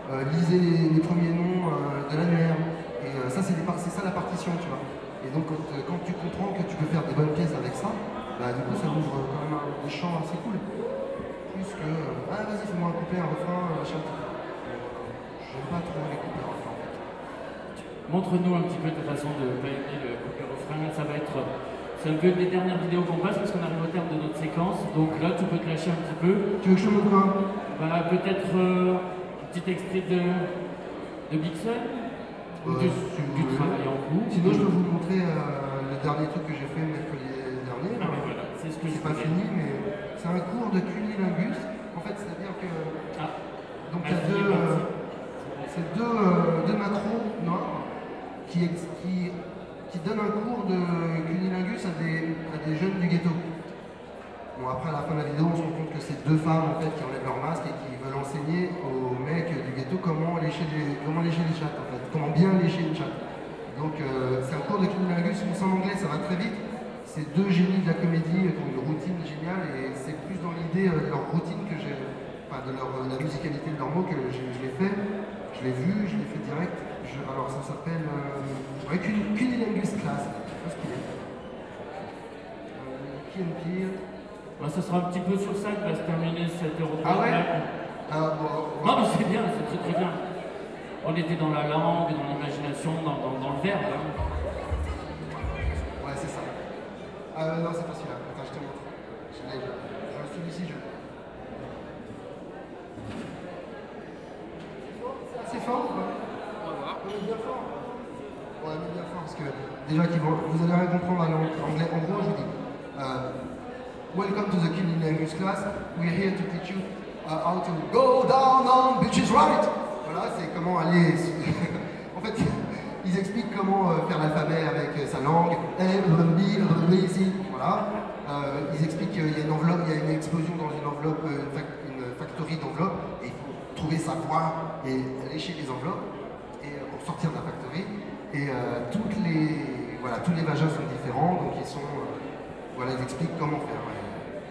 Euh, lisez les, premiers noms euh, de l'annuaire. Et euh, ça, c'est ça la partition, tu vois. Et donc, quand, euh, tu comprends que tu peux faire des bonnes pièces avec ça, bah, du coup, ça ouvre quand même des champs assez cool. Plus que, euh, ah, vas-y, fais-moi un couplet, un refrain, machin. J'aime pas trop les couplets, refrains, en fait. Montre-nous un petit peu ta façon de baigner le couplet refrain. Ça va être. C'est un peu les dernières vidéos qu'on passe parce qu'on arrive au terme de notre séquence. Donc là, tu peux te lâcher un petit peu. Tu veux que je montre quoi Bah, peut-être euh, un petit extrait de, de ou Euh, du, si travail en groupe. Sinon, je peux vous montrer euh, le dernier truc que j'ai fait mercredi dernier. Ah, mais voilà, c'est ce que C'est pas fini, mais c'est un cours de cunilingus. En fait, c'est-à-dire que. Ah, Donc, il y a deux, euh, c'est deux, deux macros noirs qui, qui donnent un cours de cunilingus à des, à des jeunes du ghetto. Bon, après, à la fin de la vidéo, on se rend compte que c'est deux femmes en fait, qui enlèvent leur masque et qui veulent enseigner aux mecs du ghetto comment lécher les, comment lécher les chattes, en fait, comment bien lécher une chatte. Donc, euh, c'est un cours de cunnilingus, c'est en anglais, ça va très vite. C'est deux génies de la comédie qui ont une routine géniale et c'est plus dans l'idée euh, de leur routine que j'ai, enfin, de leur, la musicalité de leurs mots que je, je l'ai fait. Je l'ai vu, je l'ai fait direct. Je- alors, ça s'appelle euh, ouais, Cun- Cunnilingus Class. Je sais pas ce qu'il est. Euh, and Peele. Bah, ce sera un petit peu sur ça que va se terminer cette Euro Ah ouais? Ah, bon, Non, mais c'est bien, c'est très très bien. On était dans la langue, dans l'imagination, dans, dans- dans le verbe. hein. Ouais, c'est ça. Ah non, c'est pas celui-là. Attends, je te montre. Je l'ai. Je celui-ci, je. C'est fort ou pas On va voir. On est bien fort. Ouais, on est bien fort parce que déjà qu'ils vont, vous allez rien comprendre à l'anglais. En gros, je vous dis. euh, Welcome to the Killing class. We're here to teach you uh, how to go down on bitches right? Voilà, c'est comment aller. en fait, ils expliquent comment euh, faire l'alphabet avec euh, sa langue. A, B, C. Voilà. Ils expliquent qu'il y a une enveloppe, il y a une explosion dans une enveloppe, une, fac- une factory d'enveloppes, et il faut trouver sa voie et lécher les enveloppes et, pour sortir de la factory. Et toutes les, voilà, tous les vagins sont différents, donc ils sont, euh, voilà, ils expliquent comment faire.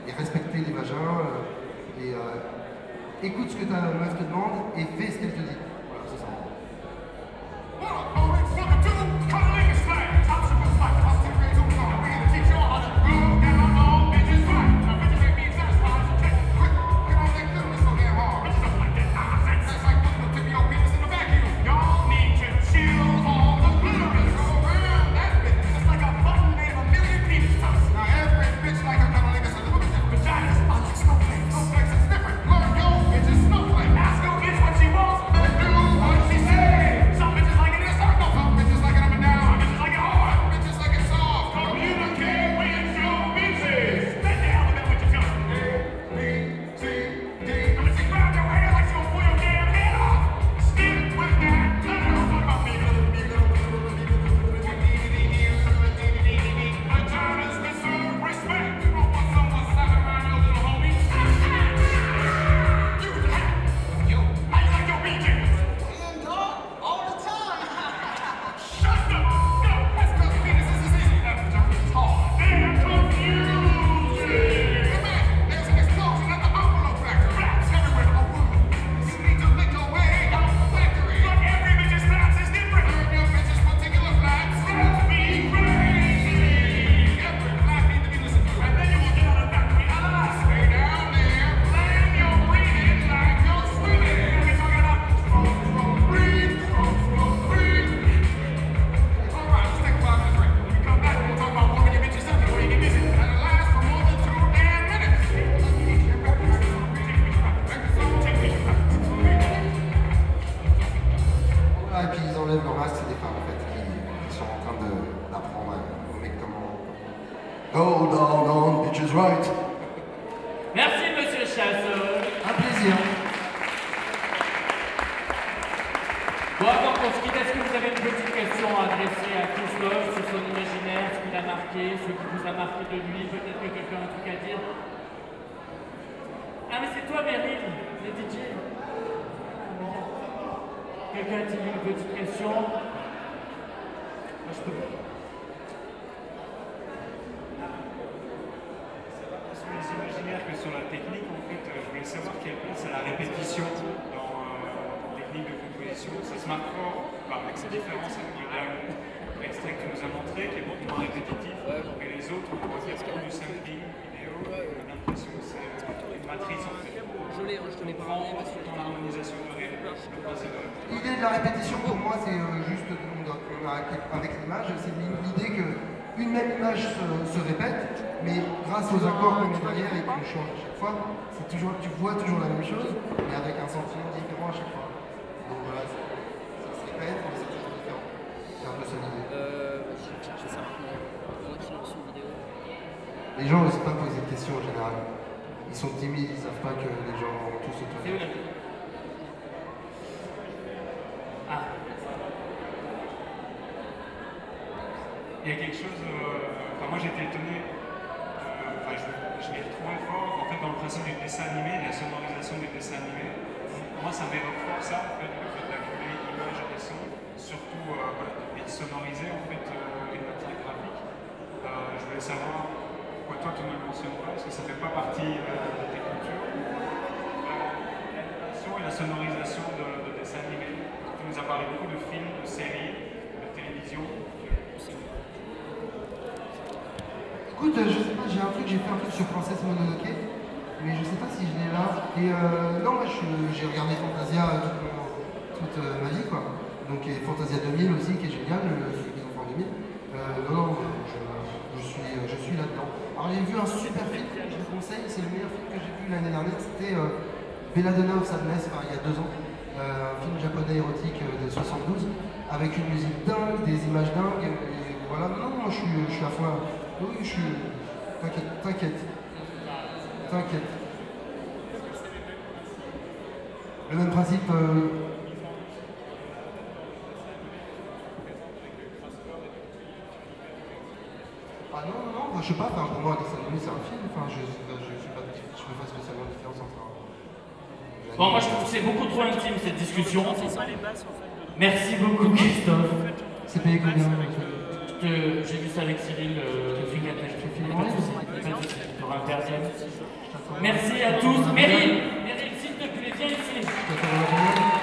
Et respecter les vagins, euh, et euh, écoute ce que ta meuf te demande et fais ce qu'elle te dit. Voilà, c'est ça. Go down bitches right. Merci, monsieur Chasseur. Un plaisir. Bon, avant qu'on se quitte, est-ce que vous avez une petite question à adresser à Christophe sur son imaginaire, ce qu'il a marqué, ce qui vous a marqué de lui Peut-être que quelqu'un a un truc à dire Ah, mais c'est toi, Meryl, le DJ. Quelqu'un a-t-il une petite question Moi, je peux. Sur les imaginaires que sur la technique, en fait, euh, je voulais savoir quelle place a la répétition dans euh, la technique de par avec ces différences avec le dernier extrait que tu nous as montré, qui est beaucoup moins répétitif. Et les autres, on va dire comme du sampling vidéo, on a l'impression que c'est euh, une matrice en fait. Je l'ai, je te l'ai pas Prends envoyé parce que dans l'harmonisation de rythme, L'idée de la répétition pour moi c'est euh, juste on on a- avec l'image, c'est l'idée que une même image se, se répète, mais grâce aux accords qu'on met derrière et qu'on change à chaque fois, c'est toujours, tu vois toujours la même chose, mais avec un sentiment différent à chaque fois. Donc voilà, c'est- ça se répète, mais c'est toujours différent. C'est un peu ça l'idée. Euh, je vais chercher ça maintenant. Moi qui lance une vidéo. Les gens n'osent pas poser de questions en général. Ils sont timides, ils savent pas que les gens vont tous autour. La Ah, Il y a quelque chose. euh, Enfin, moi j'étais étonné. euh, enfin, je, je l'ai trouvé fort en fait dans le principe du dessin animé, de la sonorisation du dessin animé. Moi, ça m'évoque fort ça, le fait d'accumuler images et son, surtout euh, voilà, et de sonoriser en fait euh, une matière graphique. Euh, je voulais savoir pourquoi toi tu ne le mentionnes pas, parce que ça ne fait pas partie euh, de tes cultures. L'animation et la sonorisation de, de dessins animés. Tu nous as parlé beaucoup de films, de séries, de télévision. Écoute, euh, je sais pas, j'ai un truc, j'ai fait un truc sur Princesse Mononoke, mais je sais pas si je l'ai là. Et euh, non, j'ai regardé Fantasia toute, mon- toute, euh, ma vie, quoi. Donc Fantasia 2000 aussi, qui est génial, le, celui qu'ils ont fait en 2000. Euh, non, non, je, suis, euh, je suis là-dedans. Alors j'ai vu un super film, je vous conseille, c'est le meilleur film que j'ai vu l'année dernière, c'était euh, Belladonna of Sadness, enfin il y a deux ans. Euh, un film japonais érotique euh, de 72, avec une musique dingue, des images dingues, et voilà, non, non, je suis, je suis à fond. Oui, je suis. T'inquiète, t'inquiète. T'inquiète. Le même principe. euh, Ah non, non, non, moi, je sais pas, enfin, pour moi, dessin animé, c'est un film, enfin, je je, je, pas, je fais pas spécialement de différence entre un. Bon, moi je trouve que c'est beaucoup trop intime cette discussion. C'est ça les bases en fait. de- Merci beaucoup Christophe. C'est payé combien J'ai vu ça avec Cyril euh. Pas de soucis, Corinne Persien. Merci à tous. Meryl, Meryl, s'il te plaît, viens ici.